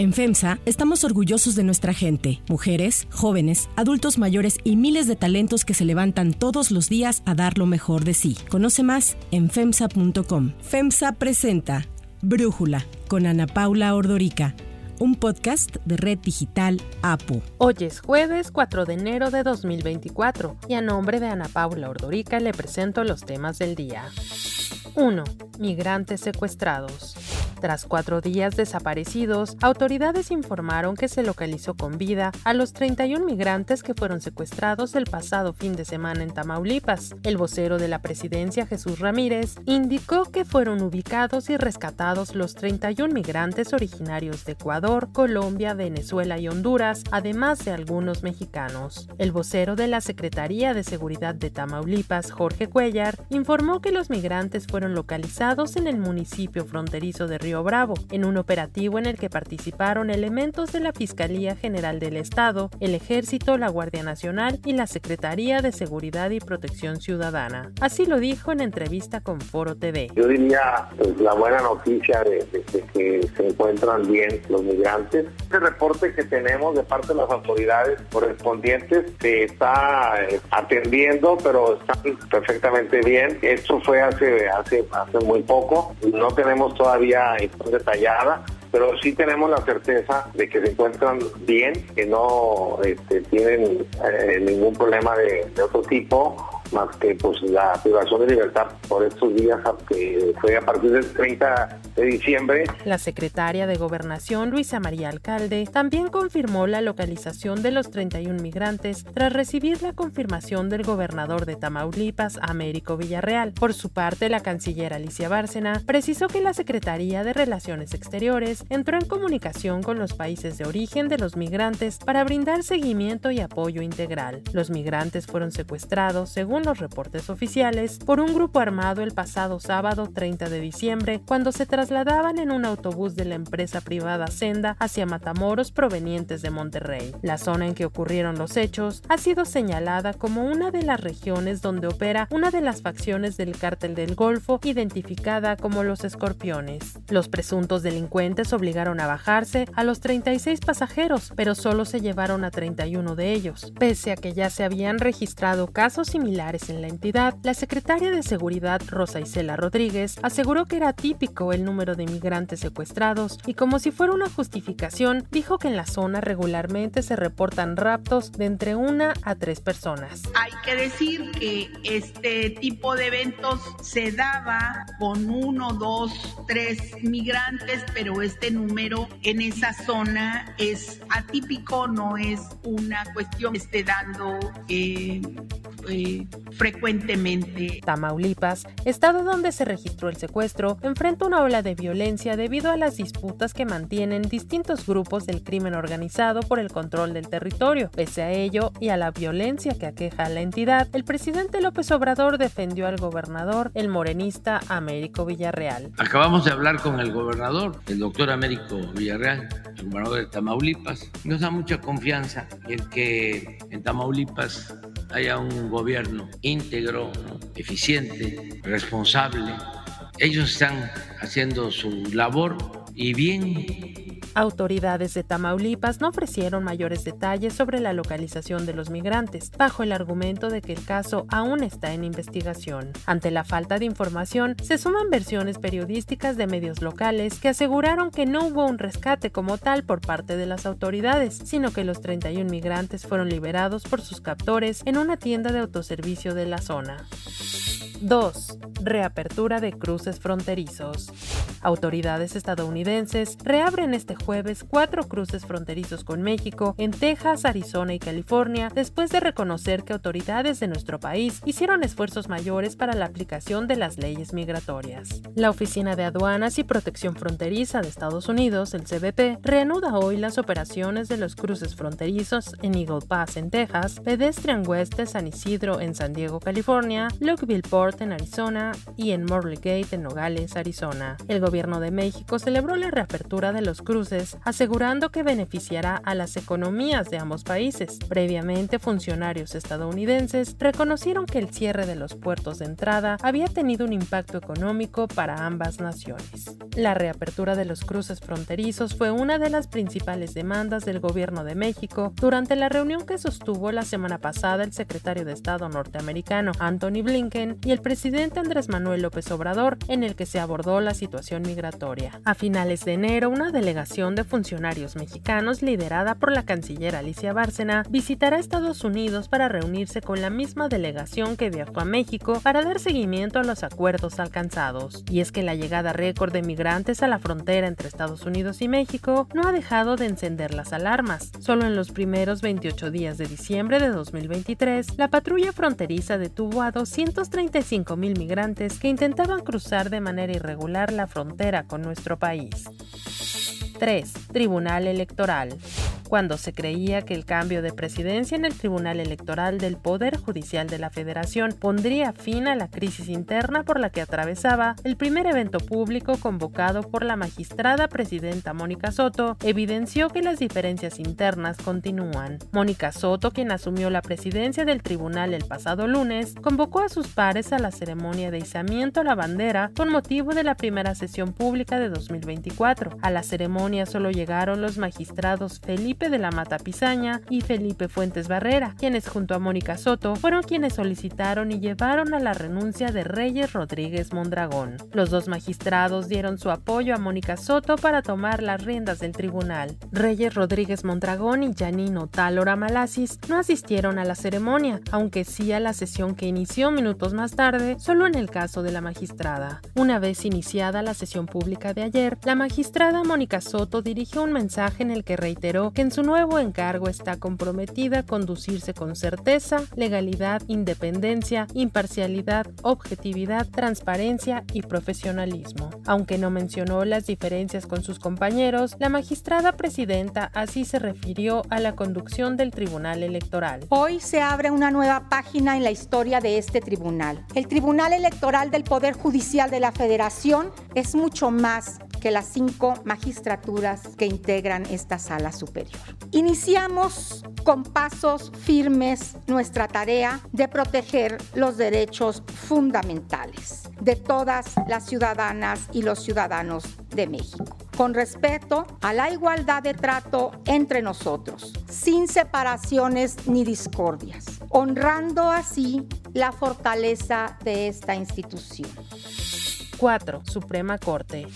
En FEMSA estamos orgullosos de nuestra gente, mujeres, jóvenes, adultos mayores y miles de talentos que se levantan todos los días a dar lo mejor de sí. Conoce más en FEMSA.com. FEMSA presenta Brújula con Ana Paula Ordorica un podcast de Red Digital APU. Hoy es jueves 4 de enero de 2024 y a nombre de Ana Paula Ordorica le presento los temas del día. 1. Migrantes secuestrados. Tras cuatro días desaparecidos, autoridades informaron que se localizó con vida a los 31 migrantes que fueron secuestrados el pasado fin de semana en Tamaulipas. El vocero de la presidencia, Jesús Ramírez, indicó que fueron ubicados y rescatados los 31 migrantes originarios de Ecuador, Colombia, Venezuela y Honduras, además de algunos mexicanos. El vocero de la Secretaría de Seguridad de Tamaulipas, Jorge Cuellar, informó que los migrantes fueron localizados en el municipio fronterizo de Río Bravo, en un operativo en el que participaron elementos de la Fiscalía General del Estado, el Ejército, la Guardia Nacional y la Secretaría de Seguridad y Protección Ciudadana. Así lo dijo en entrevista con Foro TV. Yo diría pues, la buena noticia de, que se encuentran bien los migrantes. Este reporte que tenemos de parte de las autoridades correspondientes se está eh, atendiendo, pero están perfectamente bien. Esto fue hace, hace, hace muy poco. No tenemos todavía detallada, pero sí tenemos la certeza de que se encuentran bien, que no este, tienen eh, ningún problema de, de otro tipo más que pues la privación de libertad por estos días que fue a partir del 30 de diciembre. La secretaria de Gobernación, Luisa María Alcalde, también confirmó la localización de los 31 migrantes tras recibir la confirmación del gobernador de Tamaulipas, Américo Villarreal. Por su parte, la canciller Alicia Bárcena precisó que la Secretaría de Relaciones Exteriores entró en comunicación con los países de origen de los migrantes para brindar seguimiento y apoyo integral. Los migrantes fueron secuestrados, según los reportes oficiales, por un grupo armado el pasado sábado 30 de diciembre, cuando se trasladaban en un autobús de la empresa privada Senda hacia Matamoros provenientes de Monterrey. La zona en que ocurrieron los hechos ha sido señalada como una de las regiones donde opera una de las facciones del cártel del Golfo, identificada como los escorpiones. Los presuntos delincuentes obligaron a bajarse a los 36 pasajeros, pero solo se llevaron a 31 de ellos, pese a que ya se habían registrado casos similares en la entidad, la secretaria de Seguridad Rosa Isela Rodríguez aseguró que era típico el número de migrantes secuestrados y como si fuera una justificación, dijo que en la zona regularmente se reportan raptos de entre una a tres personas. Hay que decir que este tipo de eventos se daba con uno, dos, tres migrantes, pero este número en esa zona es atípico, no es una cuestión que esté dando eh, eh, frecuentemente. Tamaulipas, estado donde se registró el secuestro, enfrenta una ola de violencia debido a las disputas que mantienen distintos grupos del crimen organizado por el control del territorio. Pese a ello y a la violencia que aqueja a la entidad, el presidente López Obrador defendió al gobernador, el morenista Américo Villarreal. Acabamos de hablar con el gobernador, el doctor Américo Villarreal, el gobernador de Tamaulipas. Nos da mucha confianza el que en Tamaulipas haya un gobierno íntegro, eficiente, responsable. Ellos están haciendo su labor y bien Autoridades de Tamaulipas no ofrecieron mayores detalles sobre la localización de los migrantes, bajo el argumento de que el caso aún está en investigación. Ante la falta de información, se suman versiones periodísticas de medios locales que aseguraron que no hubo un rescate como tal por parte de las autoridades, sino que los 31 migrantes fueron liberados por sus captores en una tienda de autoservicio de la zona. 2. Reapertura de cruces fronterizos. Autoridades estadounidenses reabren este jueves cuatro cruces fronterizos con México en Texas, Arizona y California después de reconocer que autoridades de nuestro país hicieron esfuerzos mayores para la aplicación de las leyes migratorias. La Oficina de Aduanas y Protección Fronteriza de Estados Unidos, el CBP, reanuda hoy las operaciones de los cruces fronterizos en Eagle Pass en Texas, Pedestrian West de San Isidro en San Diego, California, Lukeville Port En Arizona y en Morley Gate en Nogales, Arizona. El gobierno de México celebró la reapertura de los cruces, asegurando que beneficiará a las economías de ambos países. Previamente, funcionarios estadounidenses reconocieron que el cierre de los puertos de entrada había tenido un impacto económico para ambas naciones. La reapertura de los cruces fronterizos fue una de las principales demandas del gobierno de México durante la reunión que sostuvo la semana pasada el secretario de Estado norteamericano Anthony Blinken y el presidente Andrés Manuel López Obrador, en el que se abordó la situación migratoria. A finales de enero, una delegación de funcionarios mexicanos liderada por la canciller Alicia Bárcena visitará Estados Unidos para reunirse con la misma delegación que viajó a México para dar seguimiento a los acuerdos alcanzados. Y es que la llegada récord de migrantes a la frontera entre Estados Unidos y México no ha dejado de encender las alarmas. Solo en los primeros 28 días de diciembre de 2023, la patrulla fronteriza detuvo a 235 mil migrantes que intentaban cruzar de manera irregular la frontera con nuestro país. 3. Tribunal Electoral cuando se creía que el cambio de presidencia en el Tribunal Electoral del Poder Judicial de la Federación pondría fin a la crisis interna por la que atravesaba, el primer evento público convocado por la magistrada presidenta Mónica Soto evidenció que las diferencias internas continúan. Mónica Soto, quien asumió la presidencia del tribunal el pasado lunes, convocó a sus pares a la ceremonia de izamiento a la bandera con motivo de la primera sesión pública de 2024. A la ceremonia solo llegaron los magistrados Felipe de la Mata Pizaña y Felipe Fuentes Barrera, quienes junto a Mónica Soto fueron quienes solicitaron y llevaron a la renuncia de Reyes Rodríguez Mondragón. Los dos magistrados dieron su apoyo a Mónica Soto para tomar las riendas del tribunal. Reyes Rodríguez Mondragón y Janino Talora Malasis no asistieron a la ceremonia, aunque sí a la sesión que inició minutos más tarde, solo en el caso de la magistrada. Una vez iniciada la sesión pública de ayer, la magistrada Mónica Soto dirigió un mensaje en el que reiteró que en su nuevo encargo está comprometida a conducirse con certeza, legalidad, independencia, imparcialidad, objetividad, transparencia y profesionalismo. Aunque no mencionó las diferencias con sus compañeros, la magistrada presidenta así se refirió a la conducción del Tribunal Electoral. Hoy se abre una nueva página en la historia de este tribunal. El Tribunal Electoral del Poder Judicial de la Federación es mucho más que las cinco magistraturas que integran esta sala superior. Iniciamos con pasos firmes nuestra tarea de proteger los derechos fundamentales de todas las ciudadanas y los ciudadanos de México, con respeto a la igualdad de trato entre nosotros, sin separaciones ni discordias, honrando así la fortaleza de esta institución. 4. Suprema Corte.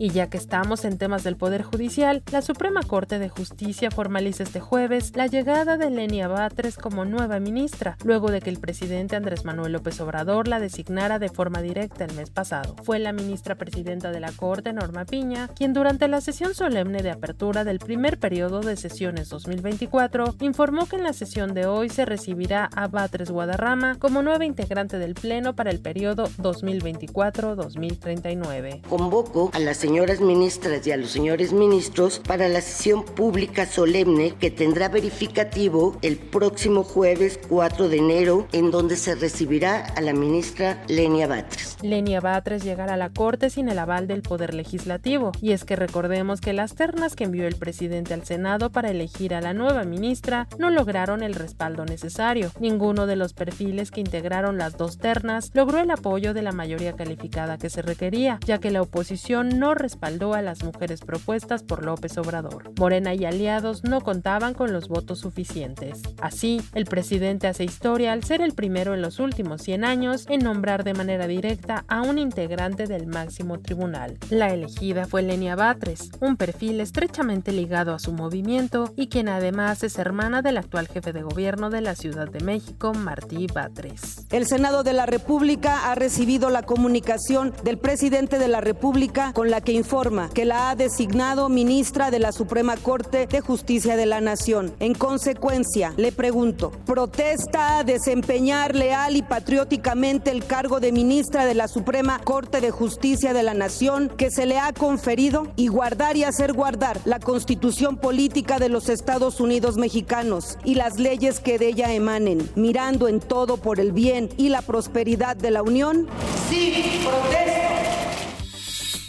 Y ya que estamos en temas del Poder Judicial, la Suprema Corte de Justicia formaliza este jueves la llegada de Lenia Batres como nueva ministra, luego de que el presidente Andrés Manuel López Obrador la designara de forma directa el mes pasado. Fue la ministra presidenta de la Corte, Norma Piña, quien durante la sesión solemne de apertura del primer periodo de sesiones 2024 informó que en la sesión de hoy se recibirá a Batres Guadarrama como nueva integrante del Pleno para el periodo 2024-2039. Convoco a la señoras ministras y a los señores ministros para la sesión pública solemne que tendrá verificativo el próximo jueves 4 de enero, en donde se recibirá a la ministra Lenia Batres. Lenia Batres llegará a la Corte sin el aval del Poder Legislativo, y es que recordemos que las ternas que envió el presidente al Senado para elegir a la nueva ministra no lograron el respaldo necesario. Ninguno de los perfiles que integraron las dos ternas logró el apoyo de la mayoría calificada que se requería, ya que la oposición no respaldó a las mujeres propuestas por López Obrador. Morena y aliados no contaban con los votos suficientes. Así, el presidente hace historia al ser el primero en los últimos 100 años en nombrar de manera directa a un integrante del máximo tribunal. La elegida fue Lenia Batres, un perfil estrechamente ligado a su movimiento y quien además es hermana del actual jefe de gobierno de la Ciudad de México, Martí Batres. El Senado de la República ha recibido la comunicación del presidente de la República con la que que informa que la ha designado ministra de la Suprema Corte de Justicia de la Nación. En consecuencia, le pregunto, ¿protesta a desempeñar leal y patrióticamente el cargo de ministra de la Suprema Corte de Justicia de la Nación que se le ha conferido y guardar y hacer guardar la constitución política de los Estados Unidos mexicanos y las leyes que de ella emanen, mirando en todo por el bien y la prosperidad de la Unión? Sí, protesto.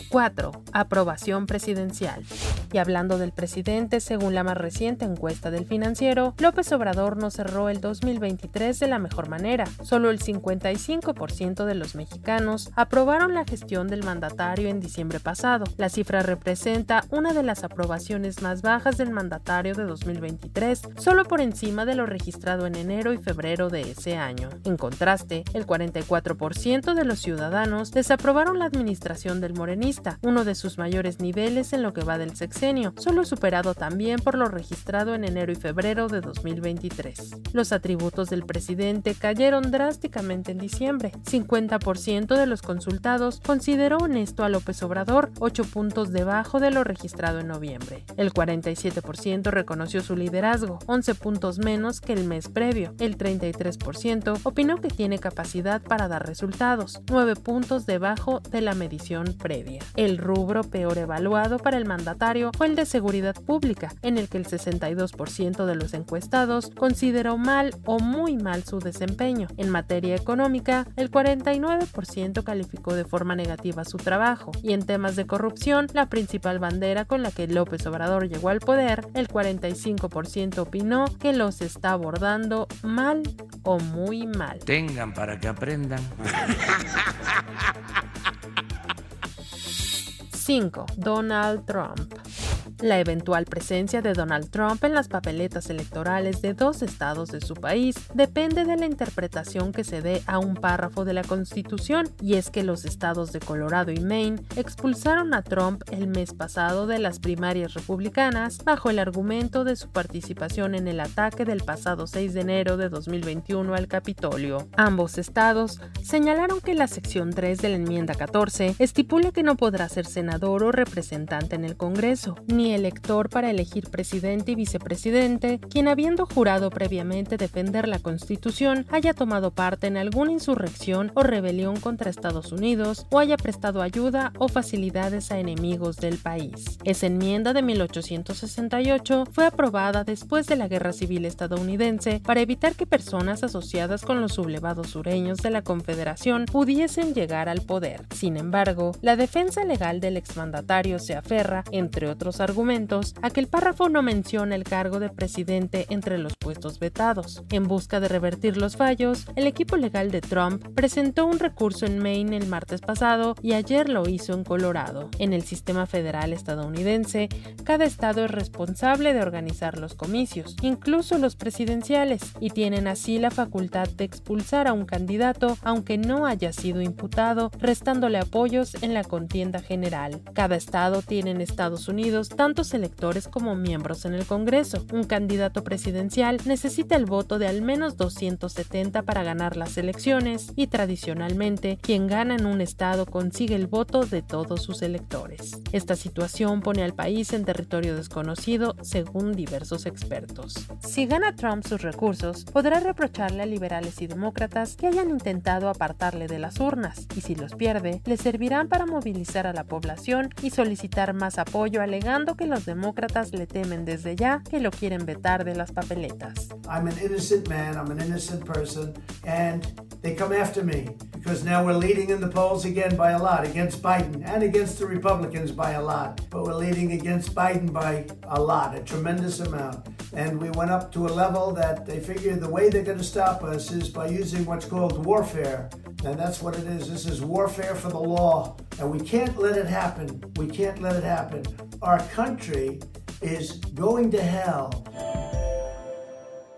4. Aprobación presidencial. Y hablando del presidente, según la más reciente encuesta del financiero, López Obrador no cerró el 2023 de la mejor manera. Solo el 55% de los mexicanos aprobaron la gestión del mandatario en diciembre pasado. La cifra representa una de las aprobaciones más bajas del mandatario de 2023, solo por encima de lo registrado en enero y febrero de ese año. En contraste, el 44% de los ciudadanos desaprobaron la administración del morenista, uno de sus mayores niveles en lo que va del sexenio, solo superado también por lo registrado en enero y febrero de 2023. Los atributos del presidente cayeron drásticamente en diciembre. 50% de los consultados consideró honesto a López Obrador, 8 puntos debajo de lo registrado en noviembre. El 47% reconoció su liderazgo, 11 puntos menos que el mes previo. El 33% opinó que tiene capacidad para dar resultados, 9 puntos debajo de la medición previa. El rubro peor evaluado para el mandatario fue el de seguridad pública, en el que el 62% de los encuestados consideró mal o muy mal su desempeño. En materia económica, el 49% calificó de forma negativa su trabajo, y en temas de corrupción, la principal bandera con la que López Obrador llegó al poder, el 45% opinó que los está abordando mal o muy mal. Tengan para que aprendan. 5. Donald Trump. La eventual presencia de Donald Trump en las papeletas electorales de dos estados de su país depende de la interpretación que se dé a un párrafo de la Constitución, y es que los estados de Colorado y Maine expulsaron a Trump el mes pasado de las primarias republicanas bajo el argumento de su participación en el ataque del pasado 6 de enero de 2021 al Capitolio. Ambos estados señalaron que la sección 3 de la enmienda 14 estipula que no podrá ser senador o representante en el Congreso, ni elector para elegir presidente y vicepresidente, quien habiendo jurado previamente defender la Constitución haya tomado parte en alguna insurrección o rebelión contra Estados Unidos o haya prestado ayuda o facilidades a enemigos del país. Esa enmienda de 1868 fue aprobada después de la Guerra Civil estadounidense para evitar que personas asociadas con los sublevados sureños de la Confederación pudiesen llegar al poder. Sin embargo, la defensa legal del exmandatario se aferra, entre otros argumentos, a que el párrafo no menciona el cargo de presidente entre los puestos vetados. En busca de revertir los fallos, el equipo legal de Trump presentó un recurso en Maine el martes pasado y ayer lo hizo en Colorado. En el sistema federal estadounidense, cada estado es responsable de organizar los comicios, incluso los presidenciales, y tienen así la facultad de expulsar a un candidato aunque no haya sido imputado, restándole apoyos en la contienda general. Cada estado tiene en Estados Unidos tantos electores como miembros en el Congreso. Un candidato presidencial necesita el voto de al menos 270 para ganar las elecciones y tradicionalmente quien gana en un estado consigue el voto de todos sus electores. Esta situación pone al país en territorio desconocido según diversos expertos. Si gana Trump sus recursos, podrá reprocharle a liberales y demócratas que hayan intentado apartarle de las urnas y si los pierde, le servirán para movilizar a la población y solicitar más apoyo alegando que los demócratas le temen desde ya que lo quieren vetar de las papeletas. I'm an innocent man, I'm an innocent person, and they come after me because now we're leading in the polls again by a lot against Biden and against the Republicans by a lot. But we're leading against Biden by a lot, a tremendous amount. And we went up to a level that they figure the way they're going to stop us is by using what's called warfare. And that's what it is. This is warfare for the law. And we can't let it happen. We can't let it happen. Our country is going to hell.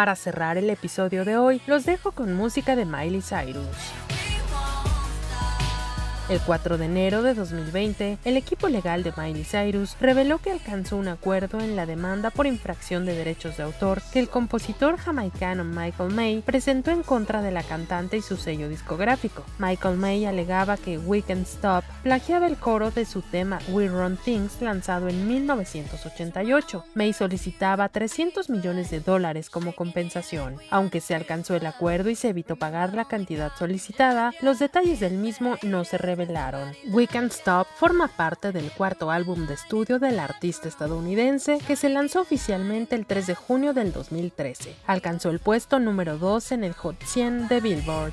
Para cerrar el episodio de hoy, los dejo con música de Miley Cyrus. El 4 de enero de 2020, el equipo legal de Miley Cyrus reveló que alcanzó un acuerdo en la demanda por infracción de derechos de autor que el compositor jamaicano Michael May presentó en contra de la cantante y su sello discográfico. Michael May alegaba que We Can Stop plagiaba el coro de su tema We Run Things lanzado en 1988. May solicitaba 300 millones de dólares como compensación. Aunque se alcanzó el acuerdo y se evitó pagar la cantidad solicitada, los detalles del mismo no se We Can't Stop forma parte del cuarto álbum de estudio del artista estadounidense que se lanzó oficialmente el 3 de junio del 2013. Alcanzó el puesto número 2 en el Hot 100 de Billboard.